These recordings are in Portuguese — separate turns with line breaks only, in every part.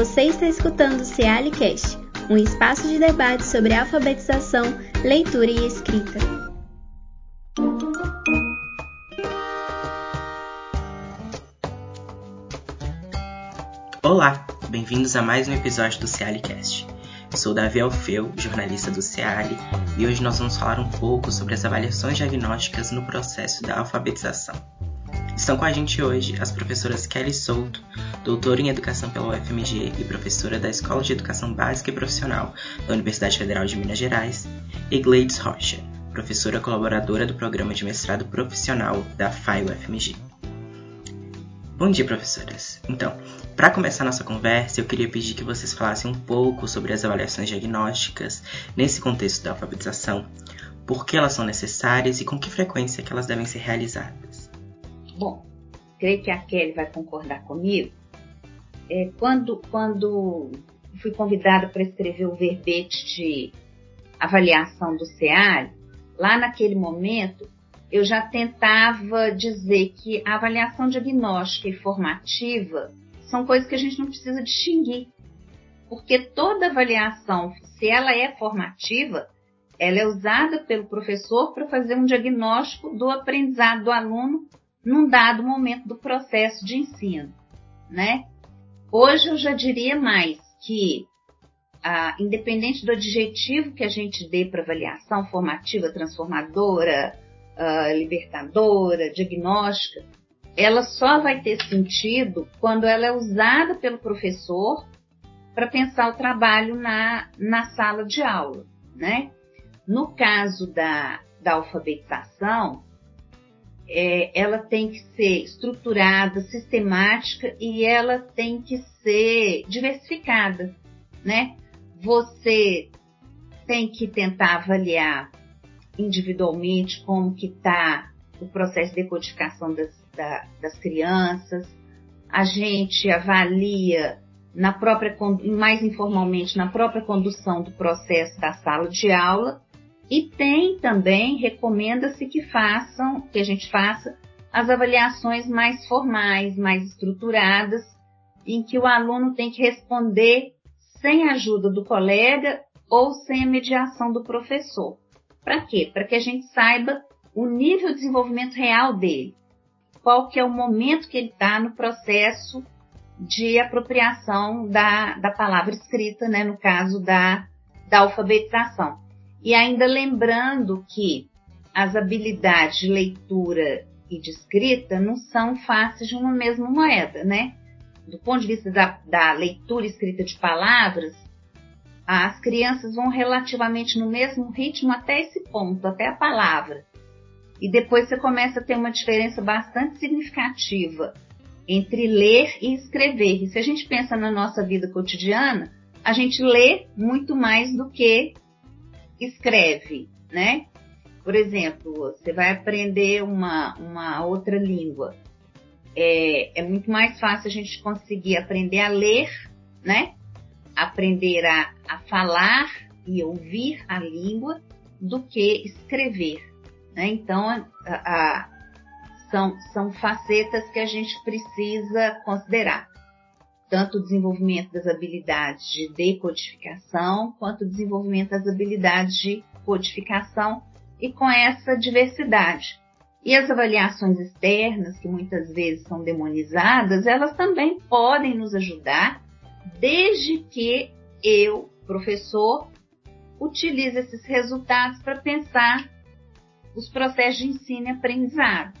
Você está escutando o Cealicast, um espaço de debate sobre alfabetização, leitura e escrita.
Olá, bem-vindos a mais um episódio do Cealicast. Sou Davi Alfeu, jornalista do Ceali, e hoje nós vamos falar um pouco sobre as avaliações diagnósticas no processo da alfabetização. Estão com a gente hoje as professoras Kelly Souto, doutora em Educação pela UFMG e professora da Escola de Educação Básica e Profissional da Universidade Federal de Minas Gerais, e Gleides Rocha, professora colaboradora do Programa de Mestrado Profissional da FAI UFMG. Bom dia, professoras! Então, para começar nossa conversa, eu queria pedir que vocês falassem um pouco sobre as avaliações diagnósticas nesse contexto da alfabetização, por que elas são necessárias e com que frequência que elas devem ser realizadas.
Bom, creio que a Kelly vai concordar comigo. É, quando, quando fui convidada para escrever o verbete de avaliação do CEAR, lá naquele momento eu já tentava dizer que a avaliação diagnóstica e formativa são coisas que a gente não precisa distinguir. Porque toda avaliação, se ela é formativa, ela é usada pelo professor para fazer um diagnóstico do aprendizado do aluno num dado momento do processo de ensino, né? Hoje eu já diria mais que, ah, independente do adjetivo que a gente dê para avaliação formativa, transformadora, ah, libertadora, diagnóstica, ela só vai ter sentido quando ela é usada pelo professor para pensar o trabalho na, na sala de aula, né? No caso da, da alfabetização, é, ela tem que ser estruturada, sistemática e ela tem que ser diversificada, né? Você tem que tentar avaliar individualmente como que está o processo de decodificação das, da, das crianças. A gente avalia na própria, mais informalmente, na própria condução do processo da sala de aula e tem também, recomenda-se que façam, que a gente faça as avaliações mais formais, mais estruturadas, em que o aluno tem que responder sem a ajuda do colega ou sem a mediação do professor. Para quê? Para que a gente saiba o nível de desenvolvimento real dele. Qual que é o momento que ele está no processo de apropriação da, da palavra escrita, né, no caso da, da alfabetização. E ainda lembrando que as habilidades de leitura e de escrita não são fáceis de uma mesma moeda, né? Do ponto de vista da, da leitura e escrita de palavras, as crianças vão relativamente no mesmo ritmo até esse ponto, até a palavra. E depois você começa a ter uma diferença bastante significativa entre ler e escrever. E se a gente pensa na nossa vida cotidiana, a gente lê muito mais do que escreve, né? Por exemplo, você vai aprender uma, uma outra língua. É, é muito mais fácil a gente conseguir aprender a ler, né? Aprender a, a falar e ouvir a língua do que escrever. Né? Então, a, a, são, são facetas que a gente precisa considerar tanto o desenvolvimento das habilidades de decodificação, quanto o desenvolvimento das habilidades de codificação e com essa diversidade. E as avaliações externas, que muitas vezes são demonizadas, elas também podem nos ajudar, desde que eu, professor, utilize esses resultados para pensar os processos de ensino e aprendizado.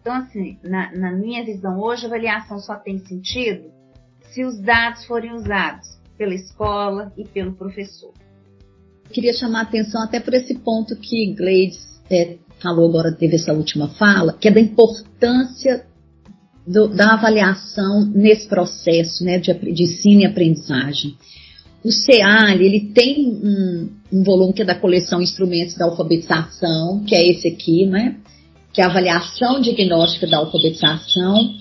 Então, assim, na, na minha visão hoje, a avaliação só tem sentido se os dados forem usados pela escola e pelo professor.
Queria chamar a atenção até por esse ponto que Gleides é, falou agora, teve essa última fala, que é da importância do, da avaliação nesse processo né, de, de ensino e aprendizagem. O CEAL, ele tem um, um, volume que é da coleção Instrumentos da Alfabetização, que é esse aqui, né? Que é a avaliação diagnóstica da alfabetização,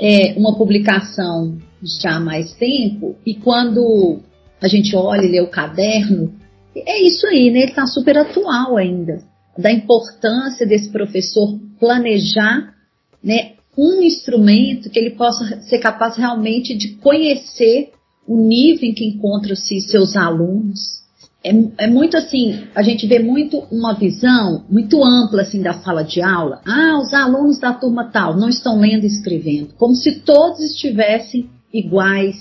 é uma publicação já há mais tempo, e quando a gente olha e lê o caderno, é isso aí, né? Ele está super atual ainda. Da importância desse professor planejar né, um instrumento que ele possa ser capaz realmente de conhecer o nível em que encontram-se seus alunos. É, é, muito assim, a gente vê muito uma visão muito ampla assim da sala de aula. Ah, os alunos da turma tal não estão lendo e escrevendo, como se todos estivessem iguais.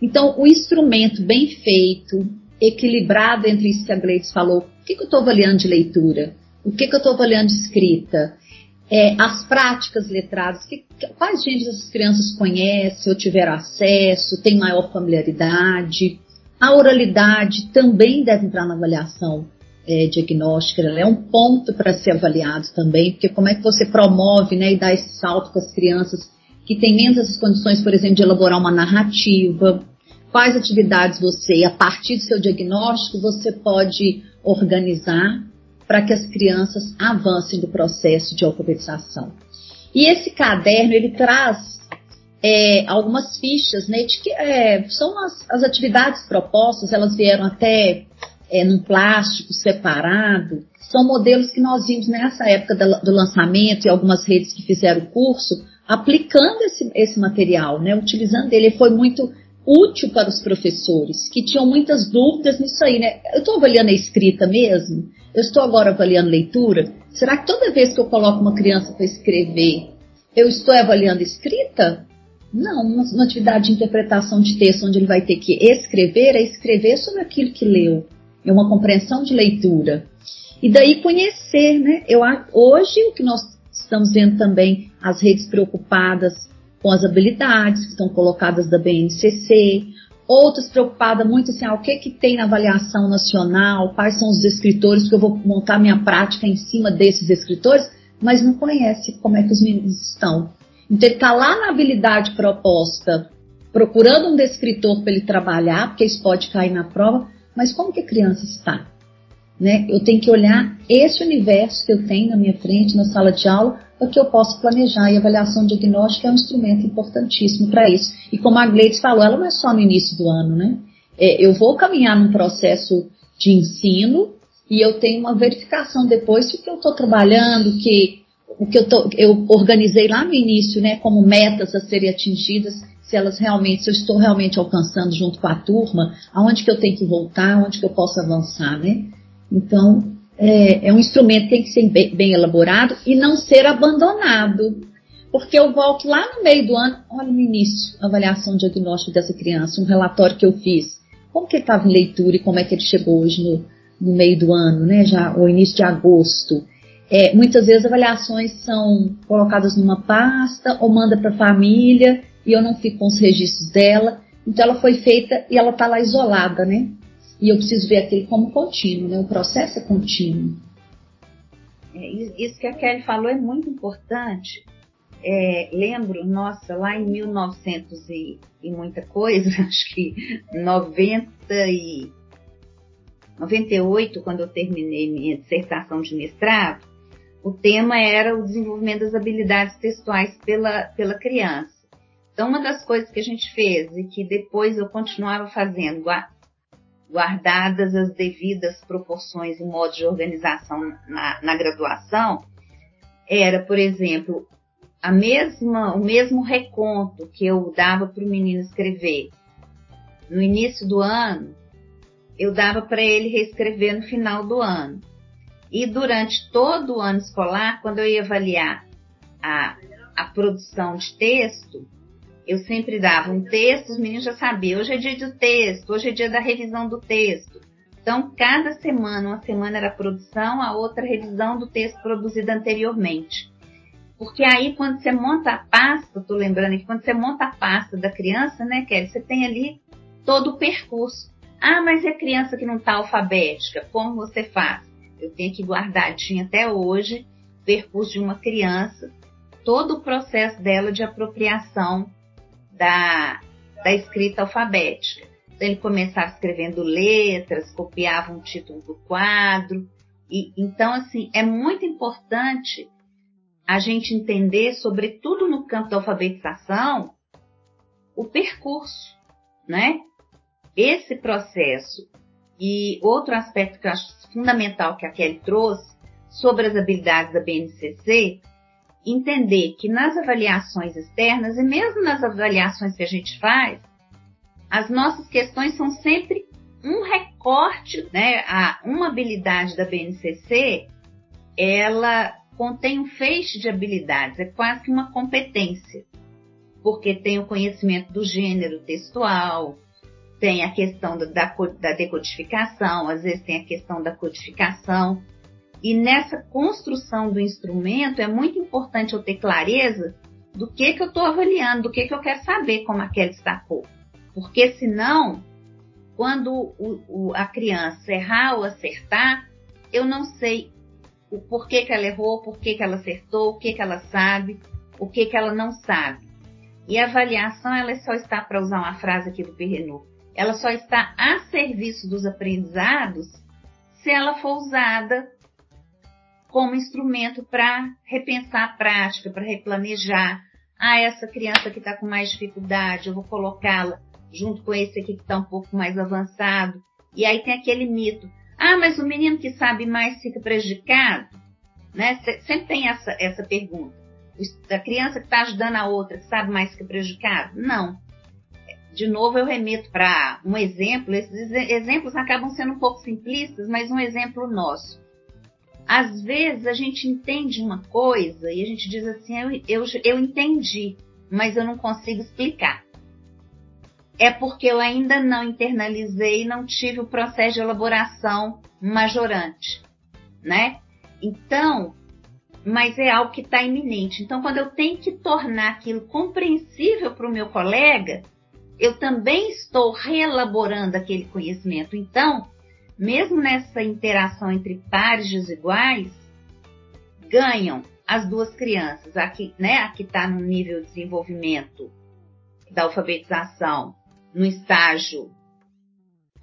Então, o instrumento bem feito, equilibrado entre isso que a Gleides falou, o que, que eu estou avaliando de leitura, o que, que eu estou avaliando de escrita, é, as práticas letradas, que, quais gêneros essas crianças conhecem ou tiveram acesso, têm maior familiaridade. A oralidade também deve entrar na avaliação é, diagnóstica, ela é um ponto para ser avaliado também, porque como é que você promove né, e dá esse salto com as crianças que têm menos essas condições, por exemplo, de elaborar uma narrativa, quais atividades você, a partir do seu diagnóstico, você pode organizar para que as crianças avancem do processo de alfabetização. E esse caderno, ele traz é, algumas fichas, né, de que é, são as, as, atividades propostas, elas vieram até é, num plástico separado, são modelos que nós vimos nessa época do lançamento e algumas redes que fizeram o curso, aplicando esse, esse material, né, utilizando ele, foi muito útil para os professores, que tinham muitas dúvidas nisso aí, né? Eu estou avaliando a escrita mesmo? Eu estou agora avaliando leitura? Será que toda vez que eu coloco uma criança para escrever, eu estou avaliando escrita? Não, uma, atividade de interpretação de texto onde ele vai ter que escrever, é escrever sobre aquilo que leu. É uma compreensão de leitura. E daí conhecer, né? Eu, hoje o que nós estamos vendo também, as redes preocupadas com as habilidades que estão colocadas da BNCC, outras preocupadas muito assim, ah, o que que tem na avaliação nacional, quais são os escritores, porque eu vou montar minha prática em cima desses escritores, mas não conhece como é que os meninos estão. Então ele está lá na habilidade proposta, procurando um descritor para ele trabalhar, porque isso pode cair na prova, mas como que a criança está? Né? Eu tenho que olhar esse universo que eu tenho na minha frente, na sala de aula, para que eu possa planejar. E a avaliação diagnóstica é um instrumento importantíssimo para isso. E como a Gleides falou, ela não é só no início do ano, né? É, eu vou caminhar num processo de ensino e eu tenho uma verificação depois se o que eu estou trabalhando, que o que eu, tô, eu organizei lá no início, né, como metas a serem atingidas, se elas realmente, se eu estou realmente alcançando junto com a turma, aonde que eu tenho que voltar, aonde que eu posso avançar, né? Então, é, é um instrumento que tem que ser bem, bem, elaborado e não ser abandonado. Porque eu volto lá no meio do ano, olha no início, avaliação diagnóstica dessa criança, um relatório que eu fiz. Como que ele estava em leitura e como é que ele chegou hoje no, no meio do ano, né? Já o início de agosto. É, muitas vezes avaliações são colocadas numa pasta ou manda para a família e eu não fico com os registros dela. Então ela foi feita e ela está lá isolada, né? E eu preciso ver aquilo como contínuo, né? O processo é contínuo.
É, isso que a Kelly falou é muito importante. É, lembro, nossa, lá em 1900 e, e muita coisa, acho que 90 e 98, quando eu terminei minha dissertação de mestrado, o tema era o desenvolvimento das habilidades textuais pela, pela criança. Então, uma das coisas que a gente fez e que depois eu continuava fazendo, guardadas as devidas proporções e modos de organização na, na graduação, era, por exemplo, a mesma, o mesmo reconto que eu dava para o menino escrever no início do ano, eu dava para ele reescrever no final do ano. E durante todo o ano escolar, quando eu ia avaliar a, a produção de texto, eu sempre dava um texto, os meninos já sabiam, hoje é dia do texto, hoje é dia da revisão do texto. Então, cada semana, uma semana era produção, a outra revisão do texto produzido anteriormente. Porque aí, quando você monta a pasta, estou lembrando aqui, quando você monta a pasta da criança, né, Kelly, você tem ali todo o percurso. Ah, mas é criança que não está alfabética, como você faz? Eu tenho que guardadinho até hoje o percurso de uma criança, todo o processo dela de apropriação da, da escrita alfabética. Então, ele começava escrevendo letras, copiava um título do quadro. E, então, assim, é muito importante a gente entender, sobretudo no campo da alfabetização, o percurso, né? Esse processo. E outro aspecto que eu acho fundamental que a Kelly trouxe sobre as habilidades da BNCC entender que nas avaliações externas e mesmo nas avaliações que a gente faz, as nossas questões são sempre um recorte, né? A, uma habilidade da BNCC, ela contém um feixe de habilidades, é quase que uma competência, porque tem o conhecimento do gênero textual, tem a questão da, da decodificação, às vezes tem a questão da codificação. E nessa construção do instrumento é muito importante eu ter clareza do que, que eu estou avaliando, do que, que eu quero saber, como a Kelly destacou. Porque senão, quando o, o, a criança errar ou acertar, eu não sei o porquê que ela errou, por que ela acertou, o que, que ela sabe, o que, que ela não sabe. E a avaliação, ela só está, para usar uma frase aqui do Perrenu, ela só está a serviço dos aprendizados se ela for usada como instrumento para repensar a prática, para replanejar. Ah, essa criança que está com mais dificuldade, eu vou colocá-la junto com esse aqui que está um pouco mais avançado. E aí tem aquele mito. Ah, mas o menino que sabe mais fica prejudicado? Né? Sempre tem essa, essa pergunta. A criança que está ajudando a outra que sabe mais fica prejudicado? Não de novo eu remeto para um exemplo, esses exemplos acabam sendo um pouco simplistas, mas um exemplo nosso. Às vezes a gente entende uma coisa e a gente diz assim, eu, eu, eu entendi, mas eu não consigo explicar. É porque eu ainda não internalizei, não tive o processo de elaboração majorante, né? Então, mas é algo que está iminente. Então, quando eu tenho que tornar aquilo compreensível para o meu colega, eu também estou reelaborando aquele conhecimento. Então, mesmo nessa interação entre pares desiguais, ganham as duas crianças. Aqui, né, aqui está no nível de desenvolvimento da alfabetização, no estágio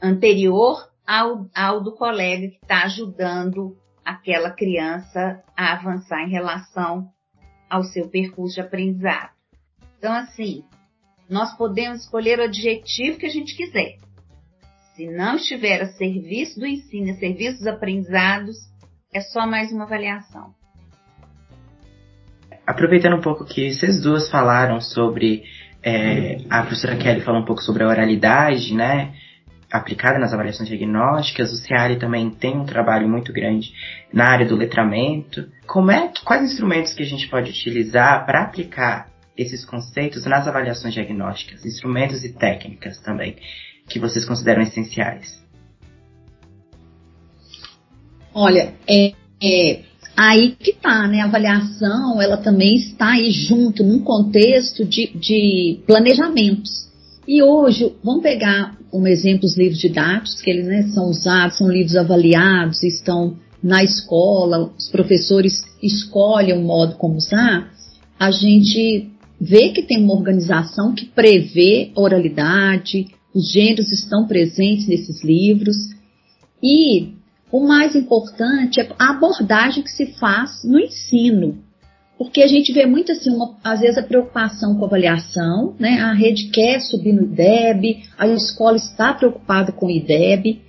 anterior ao, ao do colega que está ajudando aquela criança a avançar em relação ao seu percurso de aprendizado. Então, assim, nós podemos escolher o adjetivo que a gente quiser. Se não estiver a serviço do ensino, a serviço dos aprendizados, é só mais uma avaliação.
Aproveitando um pouco que vocês duas falaram sobre, é, a professora Kelly falou um pouco sobre a oralidade, né? aplicada nas avaliações diagnósticas, o CEARI também tem um trabalho muito grande na área do letramento. Como é quais instrumentos que a gente pode utilizar para aplicar esses conceitos nas avaliações diagnósticas, instrumentos e técnicas também, que vocês consideram essenciais?
Olha, é, é aí que tá, né? A avaliação, ela também está aí junto num contexto de, de planejamentos. E hoje, vamos pegar um exemplo os livros didáticos, que eles né, são usados, são livros avaliados, estão na escola, os professores escolhem o modo como usar, a gente vê que tem uma organização que prevê oralidade, os gêneros estão presentes nesses livros e o mais importante é a abordagem que se faz no ensino. Porque a gente vê muito assim, uma, às vezes a preocupação com a avaliação, né? A rede quer subir no IDEB, a escola está preocupada com o IDEB.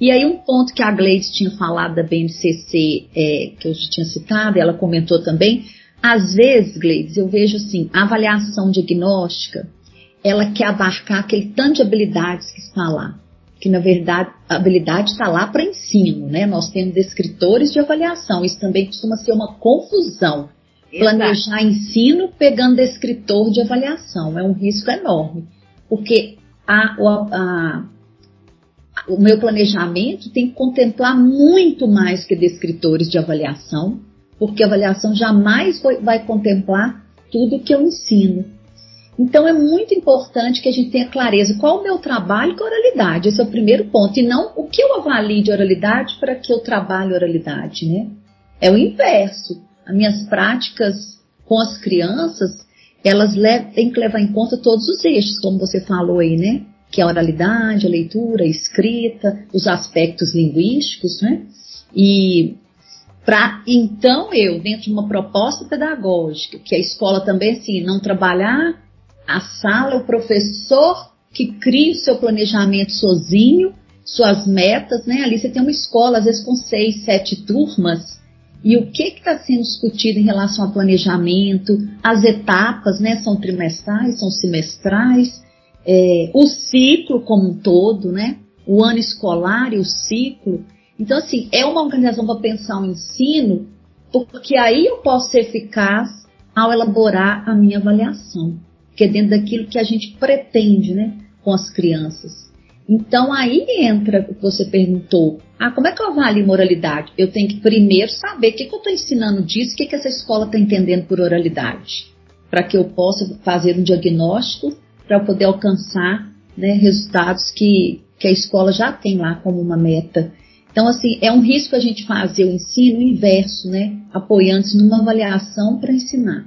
E aí um ponto que a Gleice tinha falado da BNCC, é, que eu já tinha citado, ela comentou também, às vezes, Gleides, eu vejo assim, a avaliação diagnóstica, ela quer abarcar aquele tanto de habilidades que está lá. Que na verdade a habilidade está lá para ensino, né? Nós temos descritores de avaliação, isso também costuma ser uma confusão. Exato. Planejar ensino pegando descritor de avaliação é um risco enorme, porque a, a, a, o meu planejamento tem que contemplar muito mais que descritores de avaliação, porque a avaliação jamais foi, vai contemplar tudo que eu ensino. Então é muito importante que a gente tenha clareza qual é o meu trabalho com oralidade. Esse é o primeiro ponto. E não o que eu avalio de oralidade para que eu trabalhe oralidade, né? É o inverso. As minhas práticas com as crianças, elas têm que levar em conta todos os eixos, como você falou aí, né? Que é a oralidade, a leitura, a escrita, os aspectos linguísticos, né? E para então eu, dentro de uma proposta pedagógica, que a escola também assim, não trabalhar a sala, o professor que cria o seu planejamento sozinho, suas metas, né? Ali você tem uma escola, às vezes com seis, sete turmas, e o que está sendo discutido em relação ao planejamento, as etapas, né? São trimestrais, são semestrais, é, o ciclo como um todo, né? O ano escolar e o ciclo. Então, assim, é uma organização para pensar o ensino, porque aí eu posso ser eficaz ao elaborar a minha avaliação, que é dentro daquilo que a gente pretende, né, com as crianças. Então aí entra o que você perguntou. Ah, como é que eu avalio moralidade? Eu tenho que primeiro saber o que, que eu estou ensinando disso, o que, que essa escola está entendendo por oralidade, para que eu possa fazer um diagnóstico, para poder alcançar né, resultados que, que a escola já tem lá como uma meta. Então, assim, é um risco a gente fazer o ensino inverso, né? Apoiando-se numa avaliação para ensinar.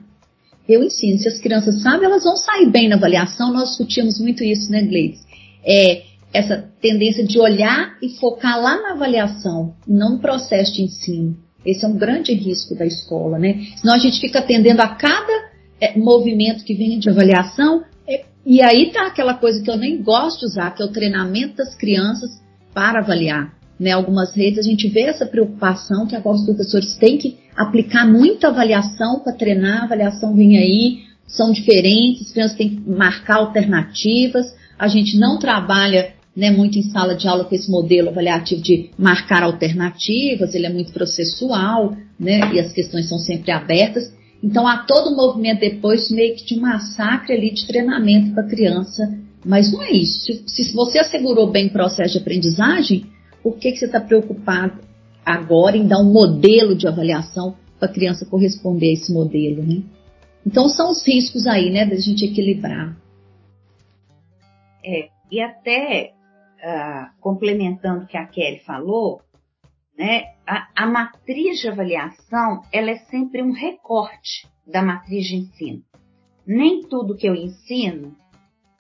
Eu ensino, se as crianças sabem, elas vão sair bem na avaliação. Nós discutimos muito isso, né, Gleides? É, essa tendência de olhar e focar lá na avaliação, não no processo de ensino. Esse é um grande risco da escola, né? Senão a gente fica atendendo a cada é, movimento que vem de avaliação, é, e aí tá aquela coisa que eu nem gosto de usar, que é o treinamento das crianças para avaliar né, algumas redes, a gente vê essa preocupação que agora os professores têm que aplicar muita avaliação para treinar, a avaliação vem aí, são diferentes, as crianças têm que marcar alternativas, a gente não trabalha né, muito em sala de aula com esse modelo avaliativo de marcar alternativas, ele é muito processual, né, e as questões são sempre abertas. Então há todo um movimento depois meio que de um massacre ali de treinamento para a criança, mas não é isso. Se, se você assegurou bem o processo de aprendizagem, por que, que você está preocupado agora em dar um modelo de avaliação para a criança corresponder a esse modelo, né? Então são os riscos aí, né, da gente equilibrar.
É, e até uh, complementando o que a Kelly falou, né, a, a matriz de avaliação ela é sempre um recorte da matriz de ensino. Nem tudo que eu ensino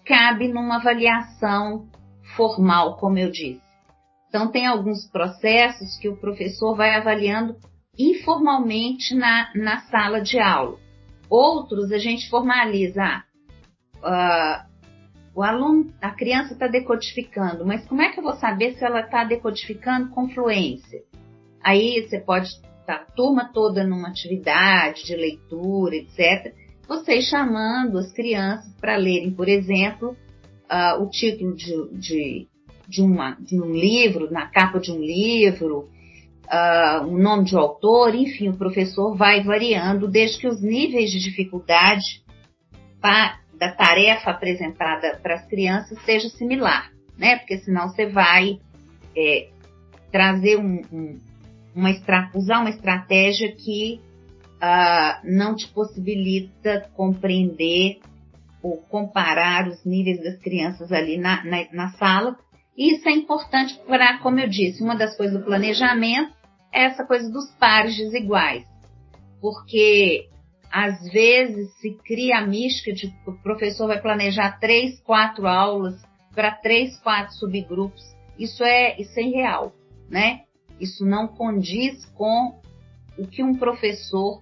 cabe numa avaliação formal, como eu disse. Então, tem alguns processos que o professor vai avaliando informalmente na, na sala de aula. Outros a gente formaliza. Uh, o aluno, a criança está decodificando, mas como é que eu vou saber se ela está decodificando com fluência? Aí você pode estar a turma toda numa atividade de leitura, etc. Vocês chamando as crianças para lerem, por exemplo, uh, o título de, de de, uma, de um livro, na capa de um livro, uh, o nome de um autor, enfim, o professor vai variando desde que os níveis de dificuldade pra, da tarefa apresentada para as crianças seja similar, né? Porque senão você vai é, trazer um, um, uma usar uma estratégia que uh, não te possibilita compreender ou comparar os níveis das crianças ali na, na, na sala, isso é importante para, como eu disse, uma das coisas do planejamento é essa coisa dos pares desiguais. Porque às vezes se cria a mística de que o professor vai planejar três, quatro aulas para três, quatro subgrupos. Isso é, isso é irreal, né? Isso não condiz com o que um professor,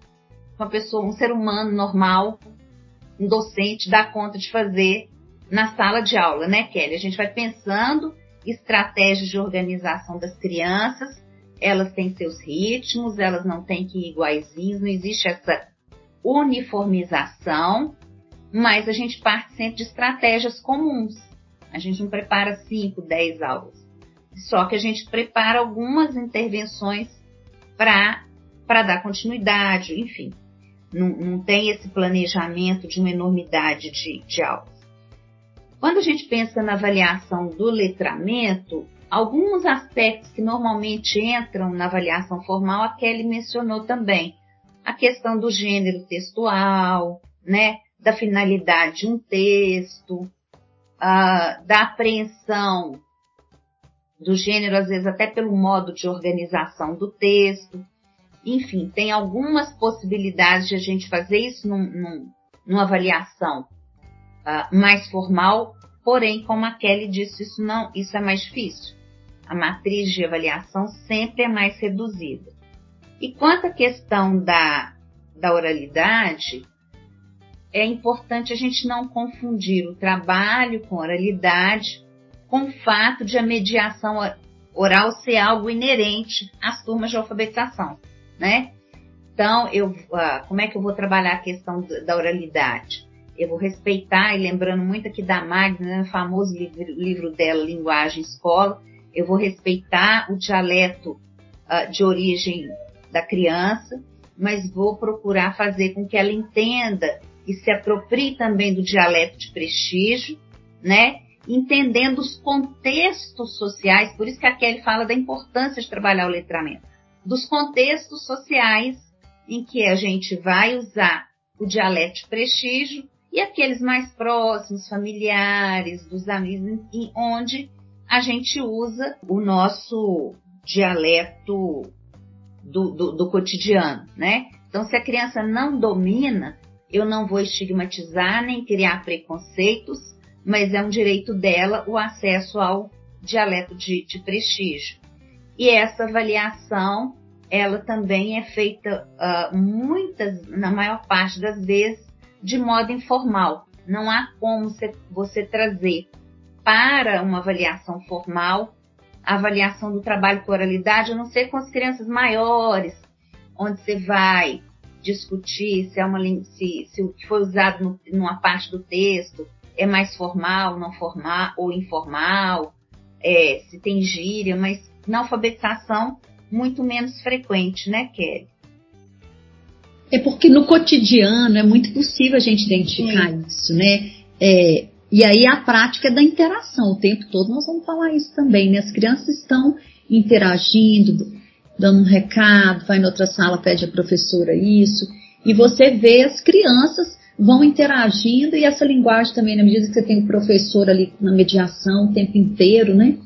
uma pessoa, um ser humano normal, um docente dá conta de fazer na sala de aula, né, Kelly? A gente vai pensando estratégias de organização das crianças, elas têm seus ritmos, elas não têm que ir iguaizinhos, não existe essa uniformização, mas a gente parte sempre de estratégias comuns. A gente não prepara 5, 10 aulas. Só que a gente prepara algumas intervenções para dar continuidade, enfim. Não, não tem esse planejamento de uma enormidade de, de aulas. Quando a gente pensa na avaliação do letramento, alguns aspectos que normalmente entram na avaliação formal, a Kelly mencionou também. A questão do gênero textual, né, da finalidade de um texto, uh, da apreensão do gênero, às vezes até pelo modo de organização do texto. Enfim, tem algumas possibilidades de a gente fazer isso num, num, numa avaliação uh, mais formal, porém, como a Kelly disse, isso não, isso é mais difícil. A matriz de avaliação sempre é mais reduzida. E quanto à questão da, da oralidade, é importante a gente não confundir o trabalho com oralidade com o fato de a mediação oral ser algo inerente às turmas de alfabetização, né? Então, eu, uh, como é que eu vou trabalhar a questão da oralidade? Eu vou respeitar, e lembrando muito aqui da Magna, né, o famoso livro, livro dela, Linguagem Escola, eu vou respeitar o dialeto uh, de origem da criança, mas vou procurar fazer com que ela entenda e se aproprie também do dialeto de prestígio, né? Entendendo os contextos sociais, por isso que a Kelly fala da importância de trabalhar o letramento, dos contextos sociais em que a gente vai usar o dialeto de prestígio e aqueles mais próximos, familiares, dos amigos, em onde a gente usa o nosso dialeto do, do, do cotidiano, né? Então, se a criança não domina, eu não vou estigmatizar nem criar preconceitos, mas é um direito dela o acesso ao dialeto de, de prestígio. E essa avaliação, ela também é feita uh, muitas, na maior parte das vezes, de modo informal. Não há como você, trazer para uma avaliação formal a avaliação do trabalho com oralidade, a não ser com as crianças maiores, onde você vai discutir se, é uma, se, se o que foi usado no, numa parte do texto é mais formal, não formal ou informal, é, se tem gíria, mas na alfabetização muito menos frequente, né, Kelly?
É porque no cotidiano é muito possível a gente identificar Sim. isso, né? É, e aí a prática é da interação, o tempo todo nós vamos falar isso também, né? As crianças estão interagindo, dando um recado, vai em outra sala, pede a professora isso, e você vê as crianças vão interagindo e essa linguagem também, na medida que você tem o professor ali na mediação o tempo inteiro, né?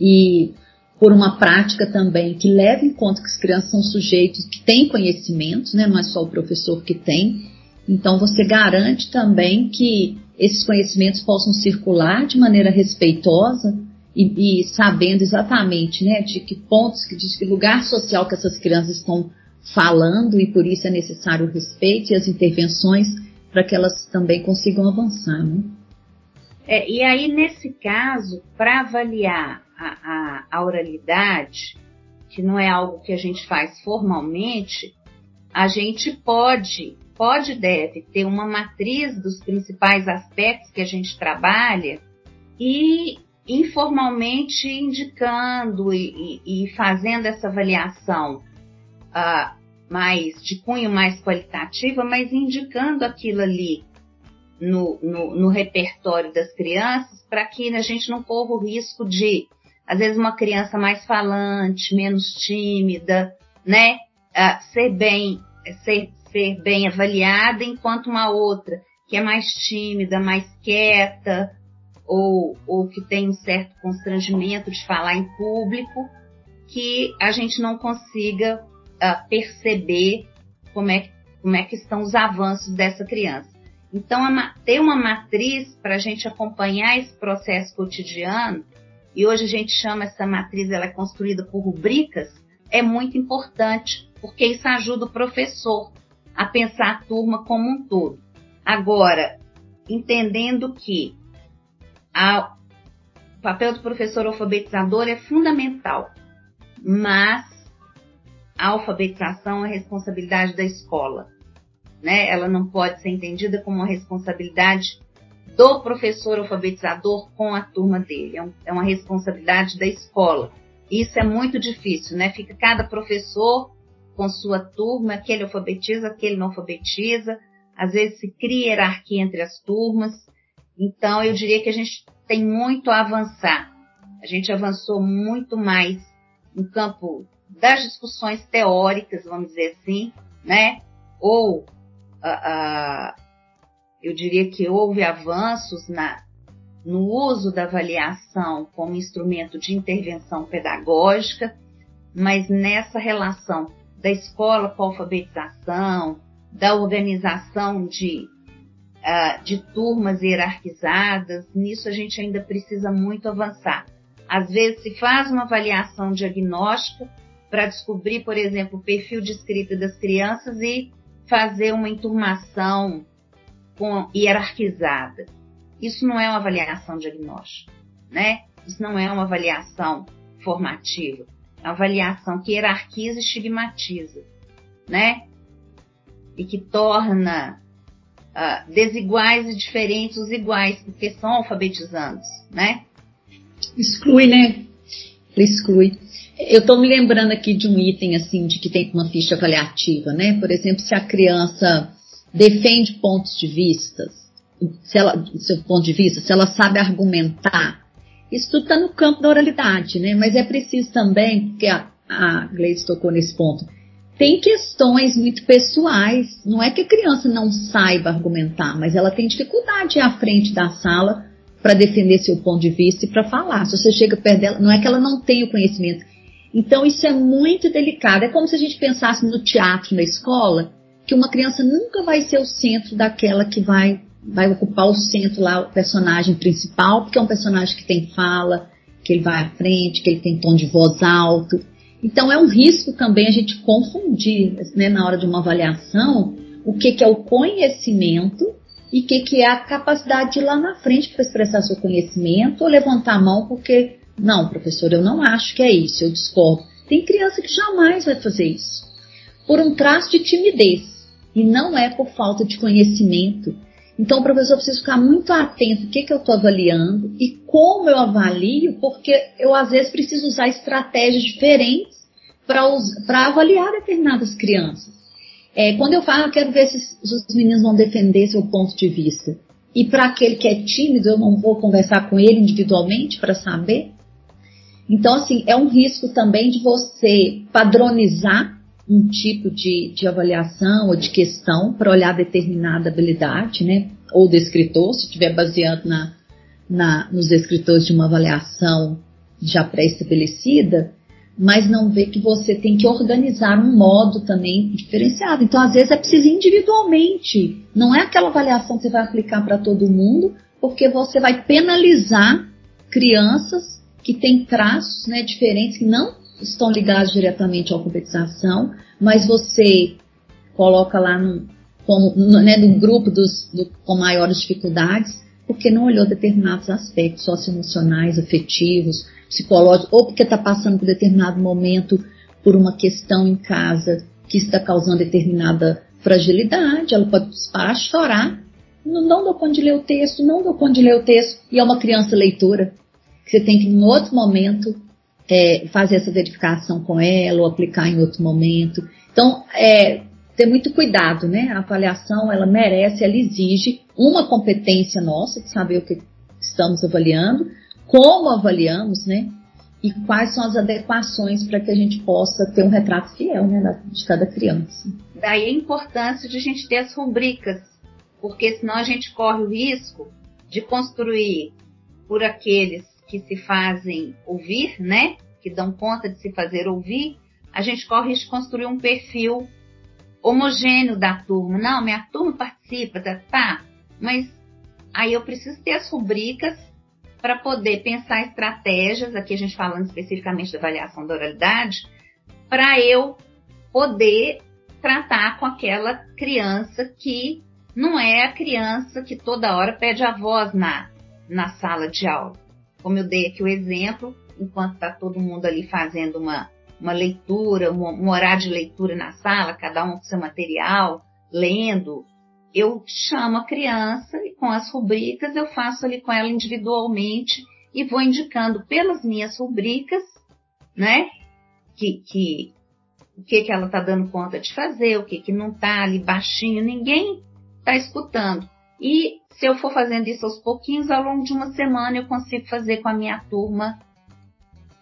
E por uma prática também que leva em conta que as crianças são sujeitos que têm conhecimentos, né? Não é só o professor que tem. Então você garante também que esses conhecimentos possam circular de maneira respeitosa e, e sabendo exatamente né, de que pontos, de que lugar social que essas crianças estão falando e por isso é necessário o respeito e as intervenções para que elas também consigam avançar. Né?
É, e aí, nesse caso, para avaliar a, a, oralidade, que não é algo que a gente faz formalmente, a gente pode pode deve ter uma matriz dos principais aspectos que a gente trabalha e informalmente indicando e, e, e fazendo essa avaliação uh, mais de cunho mais qualitativa, mas indicando aquilo ali no, no, no repertório das crianças para que a gente não corra o risco de, às vezes, uma criança mais falante, menos tímida, né, uh, ser bem, ser, ser bem avaliada, enquanto uma outra que é mais tímida, mais quieta, ou, ou que tem um certo constrangimento de falar em público, que a gente não consiga uh, perceber como é, como é que estão os avanços dessa criança. Então, ter uma matriz para a gente acompanhar esse processo cotidiano, e hoje a gente chama essa matriz, ela é construída por rubricas, é muito importante, porque isso ajuda o professor a pensar a turma como um todo. Agora, entendendo que a, o papel do professor alfabetizador é fundamental, mas a alfabetização é responsabilidade da escola. Né? Ela não pode ser entendida como uma responsabilidade do professor alfabetizador com a turma dele. É, um, é uma responsabilidade da escola. Isso é muito difícil, né? Fica cada professor com sua turma, aquele alfabetiza, aquele não alfabetiza, às vezes se cria hierarquia entre as turmas. Então, eu diria que a gente tem muito a avançar. A gente avançou muito mais no campo das discussões teóricas, vamos dizer assim, né? Ou, uh, uh, eu diria que houve avanços na, no uso da avaliação como instrumento de intervenção pedagógica, mas nessa relação da escola com a alfabetização, da organização de, uh, de turmas hierarquizadas, nisso a gente ainda precisa muito avançar. Às vezes se faz uma avaliação diagnóstica para descobrir, por exemplo, o perfil de escrita das crianças e fazer uma enturmação com, hierarquizada. Isso não é uma avaliação diagnóstica, né? Isso não é uma avaliação formativa avaliação que hierarquiza e estigmatiza, né? E que torna uh, desiguais e diferentes os iguais, porque são alfabetizandos, né?
Exclui, né? Exclui. Eu estou me lembrando aqui de um item assim de que tem uma ficha avaliativa, né? Por exemplo, se a criança defende pontos de vista, se ela, seu ponto de vista, se ela sabe argumentar, isso tudo está no campo da oralidade, né? Mas é preciso também, porque a, a Gleice tocou nesse ponto, tem questões muito pessoais. Não é que a criança não saiba argumentar, mas ela tem dificuldade à frente da sala para defender seu ponto de vista e para falar. Se você chega perto dela, não é que ela não tenha o conhecimento. Então isso é muito delicado. É como se a gente pensasse no teatro na escola, que uma criança nunca vai ser o centro daquela que vai vai ocupar o centro lá, o personagem principal, porque é um personagem que tem fala, que ele vai à frente, que ele tem tom de voz alto. Então é um risco também a gente confundir né, na hora de uma avaliação o que, que é o conhecimento e o que, que é a capacidade de ir lá na frente para expressar seu conhecimento ou levantar a mão porque, não, professor, eu não acho que é isso, eu discordo. Tem criança que jamais vai fazer isso. Por um traço de timidez. E não é por falta de conhecimento. Então, o professor precisa ficar muito atento o que, que eu estou avaliando e como eu avalio, porque eu às vezes preciso usar estratégias diferentes para avaliar determinadas crianças. É, quando eu falo, eu quero ver se os meninos vão defender seu ponto de vista. E para aquele que é tímido, eu não vou conversar com ele individualmente para saber. Então, assim, é um risco também de você padronizar um tipo de, de avaliação ou de questão para olhar determinada habilidade, né? Ou do escritor, se estiver baseado na, na, nos escritores de uma avaliação já pré-estabelecida, mas não vê que você tem que organizar um modo também diferenciado. Então, às vezes, é preciso individualmente. Não é aquela avaliação que você vai aplicar para todo mundo, porque você vai penalizar crianças que têm traços né, diferentes, que não estão ligados diretamente à alfabetização, mas você coloca lá no, como, no, né, no grupo dos, do, com maiores dificuldades, porque não olhou determinados aspectos socioemocionais, afetivos, psicológicos, ou porque está passando por determinado momento por uma questão em casa que está causando determinada fragilidade, ela pode parar chorar. Não, não dou conta de ler o texto, não dou conta de ler o texto, e é uma criança leitora, que você tem que, em outro momento, é, fazer essa verificação com ela ou aplicar em outro momento. Então, é, ter muito cuidado, né? A avaliação, ela merece, ela exige uma competência nossa de saber o que estamos avaliando, como avaliamos, né? E quais são as adequações para que a gente possa ter um retrato fiel né, de cada criança.
Daí a importância de a gente ter as rubricas, porque senão a gente corre o risco de construir por aqueles que se fazem ouvir, né? Que dão conta de se fazer ouvir, a gente corre de construir um perfil homogêneo da turma. Não, minha turma participa, tá, tá. Mas aí eu preciso ter as rubricas para poder pensar estratégias, aqui a gente falando especificamente da avaliação da oralidade, para eu poder tratar com aquela criança que não é a criança que toda hora pede a voz na, na sala de aula como eu dei aqui o exemplo, enquanto está todo mundo ali fazendo uma, uma leitura, um, um horário de leitura na sala, cada um com seu material, lendo, eu chamo a criança e com as rubricas eu faço ali com ela individualmente e vou indicando pelas minhas rubricas, né, que, que o que, que ela está dando conta de fazer, o que, que não está ali baixinho, ninguém está escutando. E se eu for fazendo isso aos pouquinhos, ao longo de uma semana eu consigo fazer com a minha turma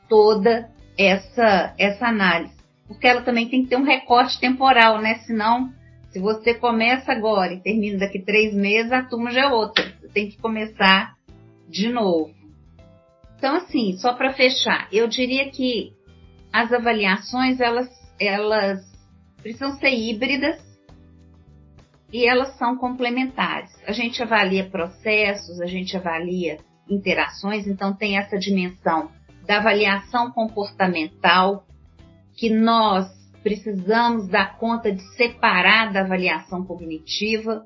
toda essa, essa análise. Porque ela também tem que ter um recorte temporal, né? Senão, se você começa agora e termina daqui três meses, a turma já é outra. Você tem que começar de novo. Então, assim, só para fechar, eu diria que as avaliações, elas, elas precisam ser híbridas, e elas são complementares. A gente avalia processos, a gente avalia interações, então tem essa dimensão da avaliação comportamental que nós precisamos dar conta de separar da avaliação cognitiva,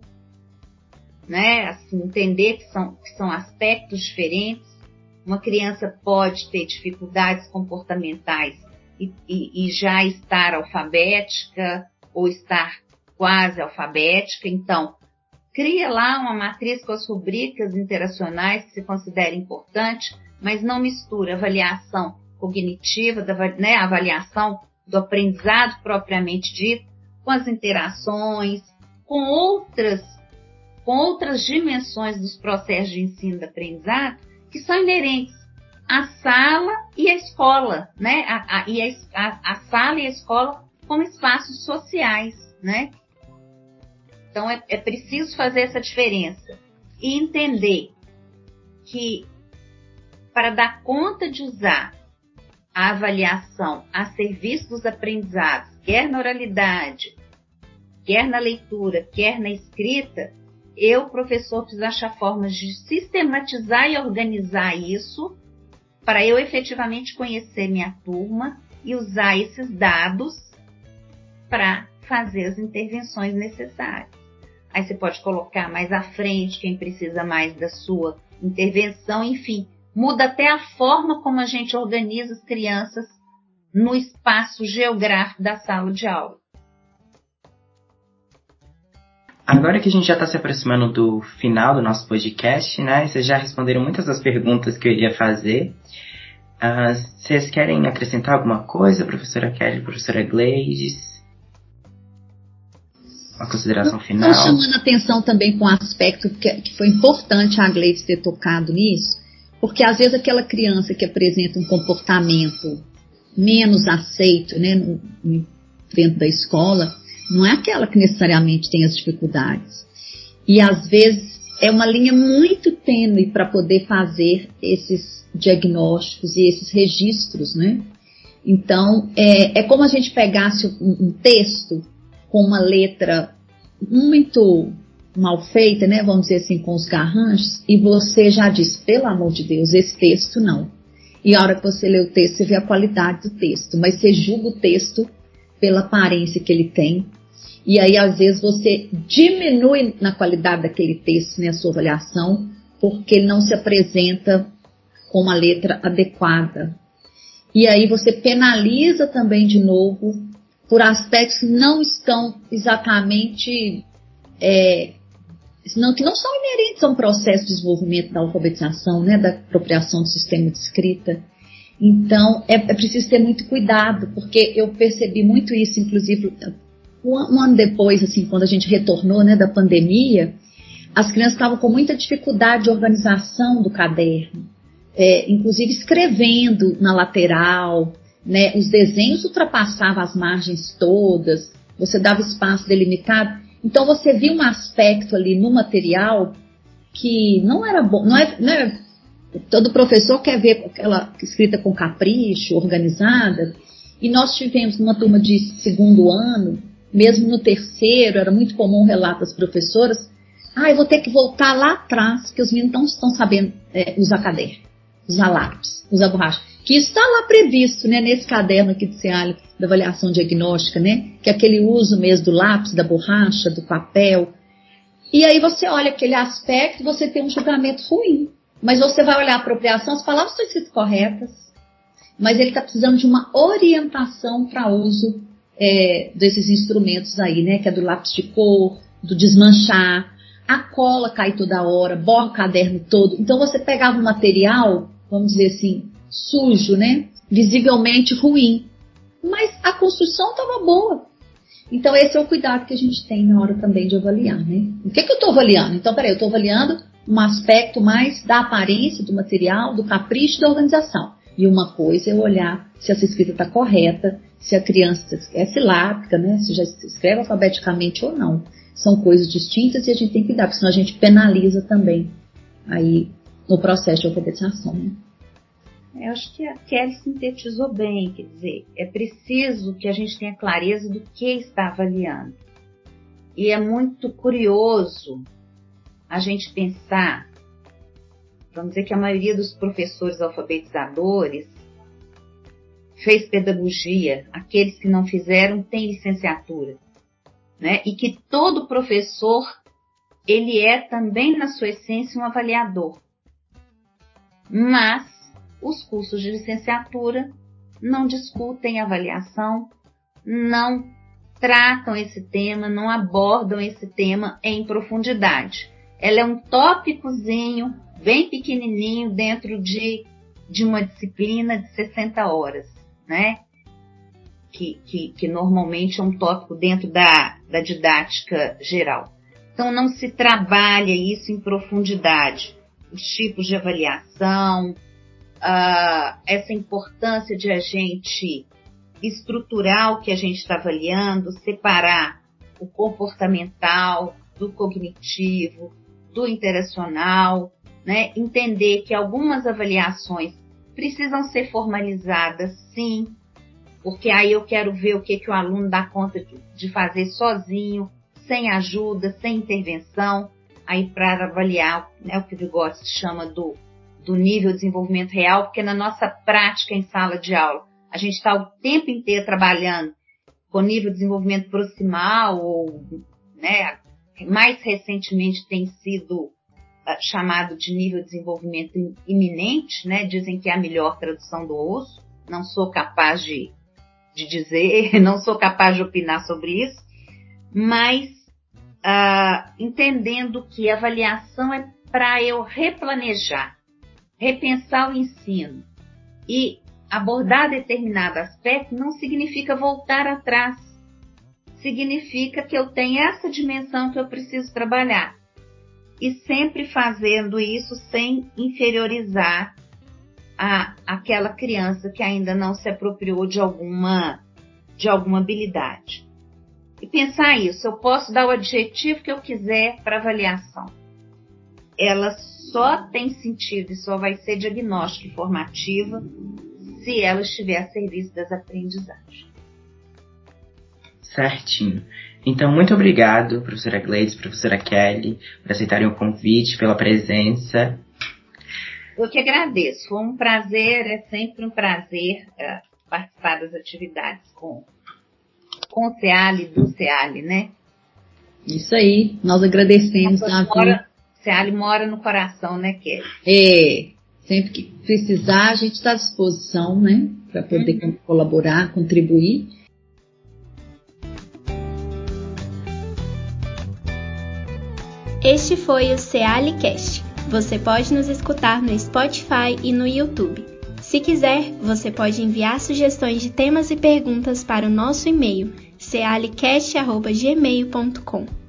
né? Assim, entender que são, que são aspectos diferentes. Uma criança pode ter dificuldades comportamentais e, e, e já estar alfabética ou estar quase alfabética, então cria lá uma matriz com as rubricas interacionais que se considera importante, mas não mistura avaliação cognitiva, da, né, avaliação do aprendizado propriamente dito, com as interações, com outras, com outras dimensões dos processos de ensino e aprendizado que são inerentes à sala e à escola, né? A, a, e a, a sala e a escola como espaços sociais, né? Então é, é preciso fazer essa diferença e entender que para dar conta de usar a avaliação a serviço dos aprendizados, quer na oralidade, quer na leitura, quer na escrita, eu, professor, preciso achar formas de sistematizar e organizar isso para eu efetivamente conhecer minha turma e usar esses dados para fazer as intervenções necessárias. Aí você pode colocar mais à frente quem precisa mais da sua intervenção, enfim, muda até a forma como a gente organiza as crianças no espaço geográfico da sala de aula.
Agora que a gente já está se aproximando do final do nosso podcast, né? Vocês já responderam muitas das perguntas que eu ia fazer. Uh, vocês querem acrescentar alguma coisa, professora Kelly, professora Gleides? Uma consideração final?
Estou chamando atenção também com um aspecto que, que foi importante a Gleides ter tocado nisso, porque às vezes aquela criança que apresenta um comportamento menos aceito né, no, dentro da escola, não é aquela que necessariamente tem as dificuldades. E às vezes é uma linha muito tênue para poder fazer esses diagnósticos e esses registros, né? Então, é, é como a gente pegasse um, um texto com uma letra muito mal feita, né? Vamos dizer assim, com os garranchos, e você já diz, pelo amor de Deus, esse texto não. E a hora que você lê o texto, você vê a qualidade do texto, mas você julga o texto pela aparência que ele tem. E aí, às vezes, você diminui na qualidade daquele texto, né, a sua avaliação, porque ele não se apresenta com uma letra adequada. E aí você penaliza também de novo por aspectos que não estão exatamente é, não, que não são inerentes a um processo de desenvolvimento da alfabetização, né, da apropriação do sistema de escrita. Então, é, é preciso ter muito cuidado, porque eu percebi muito isso, inclusive, um, ano depois, assim, quando a gente retornou, né, da pandemia, as crianças estavam com muita dificuldade de organização do caderno é, inclusive escrevendo na lateral, né? Os desenhos ultrapassavam as margens todas, você dava espaço delimitado. Então você via um aspecto ali no material que não era bom, não é, não é todo professor quer ver aquela escrita com capricho, organizada. E nós tivemos numa turma de segundo ano, mesmo no terceiro, era muito comum o relato das professoras, ah, eu vou ter que voltar lá atrás, que os meninos não estão sabendo é, usar caderno usar lápis, usar borracha. Que está lá previsto, né, nesse caderno aqui de CEAL, da avaliação diagnóstica, né, que é aquele uso mesmo do lápis, da borracha, do papel. E aí você olha aquele aspecto você tem um julgamento ruim. Mas você vai olhar a apropriação, as palavras estão escritas corretas, mas ele está precisando de uma orientação para uso é, desses instrumentos aí, né, que é do lápis de cor, do desmanchar, a cola cai toda hora, borra o caderno todo. Então você pegava um material, vamos dizer assim, sujo, né? Visivelmente ruim. Mas a construção estava boa. Então esse é o cuidado que a gente tem na hora também de avaliar, né? O que, que eu estou avaliando? Então, peraí, eu estou avaliando um aspecto mais da aparência do material, do capricho da organização. E uma coisa é olhar se essa escrita está correta, se a criança é silábica, né? Se já escreve alfabeticamente ou não são coisas distintas e a gente tem que cuidar, porque senão a gente penaliza também aí no processo de alfabetização. Né?
Eu acho que a Kelly sintetizou bem, quer dizer, é preciso que a gente tenha clareza do que está avaliando. E é muito curioso a gente pensar, vamos dizer que a maioria dos professores alfabetizadores fez pedagogia, aqueles que não fizeram têm licenciatura né? E que todo professor ele é também na sua essência um avaliador. Mas os cursos de licenciatura não discutem avaliação, não tratam esse tema, não abordam esse tema em profundidade. Ela é um tópicozinho bem pequenininho dentro de, de uma disciplina de 60 horas, né? Que, que, que normalmente é um tópico dentro da, da didática geral. Então não se trabalha isso em profundidade. Os tipos de avaliação, uh, essa importância de a gente estruturar o que a gente está avaliando, separar o comportamental do cognitivo, do interacional, né? entender que algumas avaliações precisam ser formalizadas, sim, porque aí eu quero ver o que, que o aluno dá conta de fazer sozinho, sem ajuda, sem intervenção, aí para avaliar né, o que o Vygotsky chama do, do nível de desenvolvimento real, porque na nossa prática em sala de aula, a gente está o tempo inteiro trabalhando com nível de desenvolvimento proximal ou né, mais recentemente tem sido uh, chamado de nível de desenvolvimento iminente, né? Dizem que é a melhor tradução do osso. Não sou capaz de, de dizer, não sou capaz de opinar sobre isso, mas uh, entendendo que avaliação é para eu replanejar, repensar o ensino e abordar determinado aspecto não significa voltar atrás significa que eu tenho essa dimensão que eu preciso trabalhar. E sempre fazendo isso sem inferiorizar a, aquela criança que ainda não se apropriou de alguma, de alguma habilidade. E pensar isso, eu posso dar o adjetivo que eu quiser para avaliação. Ela só tem sentido e só vai ser diagnóstica e formativa se ela estiver a serviço das aprendizagens.
Certinho. Então, muito obrigado, professora Gleides, professora Kelly, por aceitarem o convite, pela presença.
Eu que agradeço. Foi um prazer, é sempre um prazer é, participar das atividades com, com o CEALI e do CEALI, né?
Isso aí, nós agradecemos.
A mora, CEALI mora no coração, né, Kelly?
É, sempre que precisar, a gente está à disposição, né, para poder uhum. colaborar, contribuir.
Este foi o Cealicast. Você pode nos escutar no Spotify e no YouTube. Se quiser, você pode enviar sugestões de temas e perguntas para o nosso e-mail cealicast.gmail.com.